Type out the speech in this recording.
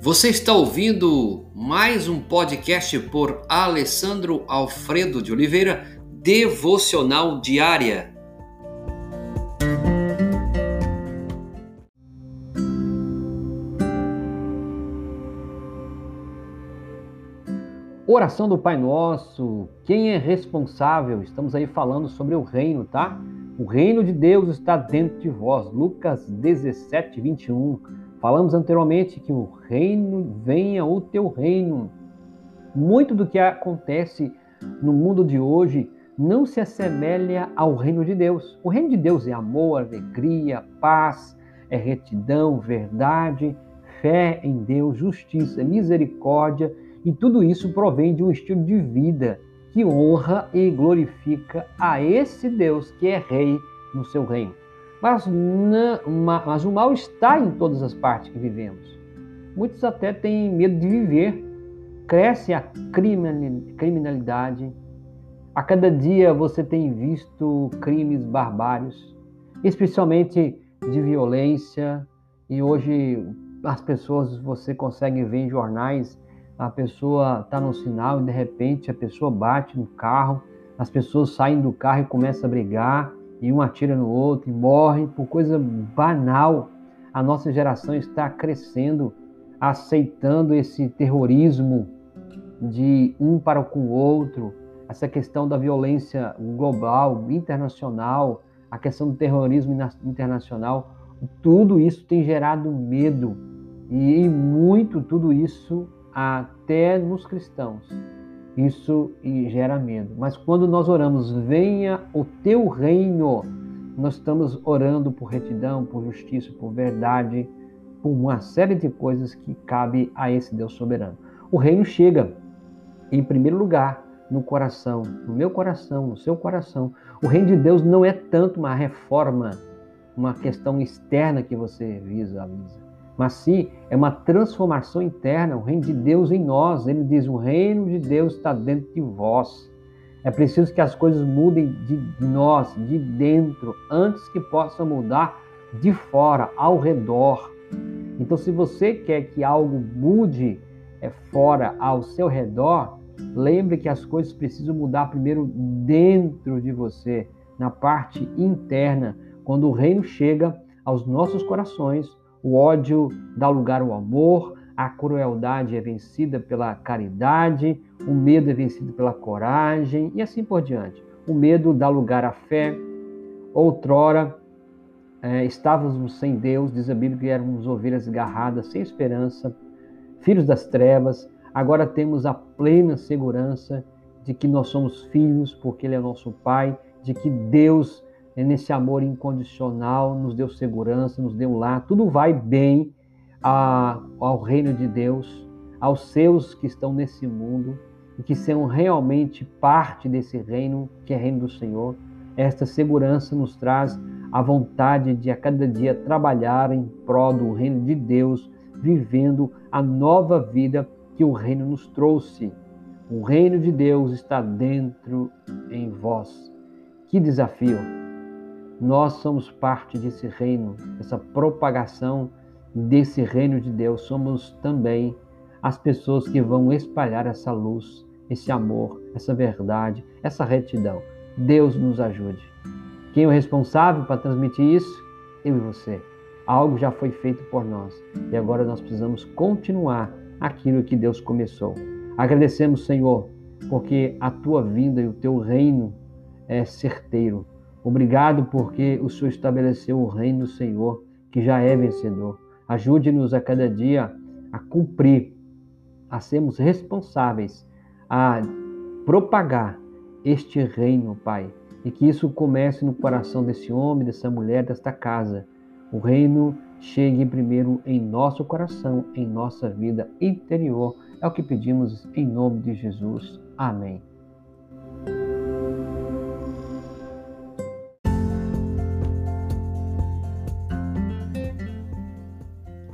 Você está ouvindo mais um podcast por Alessandro Alfredo de Oliveira, Devocional Diária. Oração do Pai Nosso, quem é responsável? Estamos aí falando sobre o reino, tá? O reino de Deus está dentro de vós. Lucas 17, 21. Falamos anteriormente que o reino venha o teu reino. Muito do que acontece no mundo de hoje não se assemelha ao reino de Deus. O reino de Deus é amor, alegria, paz, é retidão, verdade, fé em Deus, justiça, misericórdia, e tudo isso provém de um estilo de vida que honra e glorifica a esse Deus que é rei no seu reino. Mas, mas o mal está em todas as partes que vivemos. Muitos até têm medo de viver. Cresce a criminalidade. A cada dia você tem visto crimes barbários, especialmente de violência. E hoje as pessoas você consegue ver em jornais, a pessoa está no sinal e de repente a pessoa bate no carro, as pessoas saem do carro e começam a brigar e um atira no outro e morre. Por coisa banal. A nossa geração está crescendo, aceitando esse terrorismo de um para com o outro, essa questão da violência global, internacional, a questão do terrorismo internacional, tudo isso tem gerado medo. E muito tudo isso até nos cristãos isso gera medo. Mas quando nós oramos, venha o teu reino, nós estamos orando por retidão, por justiça, por verdade, por uma série de coisas que cabe a esse Deus soberano. O reino chega, em primeiro lugar, no coração, no meu coração, no seu coração. O reino de Deus não é tanto uma reforma, uma questão externa que você visa, Lisa mas sim é uma transformação interna, o reino de Deus em nós. Ele diz: o reino de Deus está dentro de vós. É preciso que as coisas mudem de nós, de dentro, antes que possam mudar de fora, ao redor. Então, se você quer que algo mude é fora, ao seu redor, lembre que as coisas precisam mudar primeiro dentro de você, na parte interna. Quando o reino chega aos nossos corações, o ódio dá lugar ao amor, a crueldade é vencida pela caridade, o medo é vencido pela coragem e assim por diante. O medo dá lugar à fé. Outrora é, estávamos sem Deus, diz a Bíblia que éramos ovelhas garradas, sem esperança, filhos das trevas. Agora temos a plena segurança de que nós somos filhos, porque Ele é nosso Pai, de que Deus nesse amor incondicional, nos deu segurança, nos deu lá, tudo vai bem a, ao reino de Deus, aos seus que estão nesse mundo e que são realmente parte desse reino, que é reino do Senhor. Esta segurança nos traz a vontade de a cada dia trabalhar em prol do reino de Deus, vivendo a nova vida que o reino nos trouxe. O reino de Deus está dentro em vós. Que desafio! Nós somos parte desse reino, essa propagação desse reino de Deus. Somos também as pessoas que vão espalhar essa luz, esse amor, essa verdade, essa retidão. Deus nos ajude. Quem é o responsável para transmitir isso? Eu e você. Algo já foi feito por nós e agora nós precisamos continuar aquilo que Deus começou. Agradecemos, Senhor, porque a tua vinda e o teu reino é certeiro Obrigado porque o Senhor estabeleceu o reino do Senhor, que já é vencedor. Ajude-nos a cada dia a cumprir, a sermos responsáveis, a propagar este reino, Pai. E que isso comece no coração desse homem, dessa mulher, desta casa. O reino chegue primeiro em nosso coração, em nossa vida interior. É o que pedimos em nome de Jesus. Amém.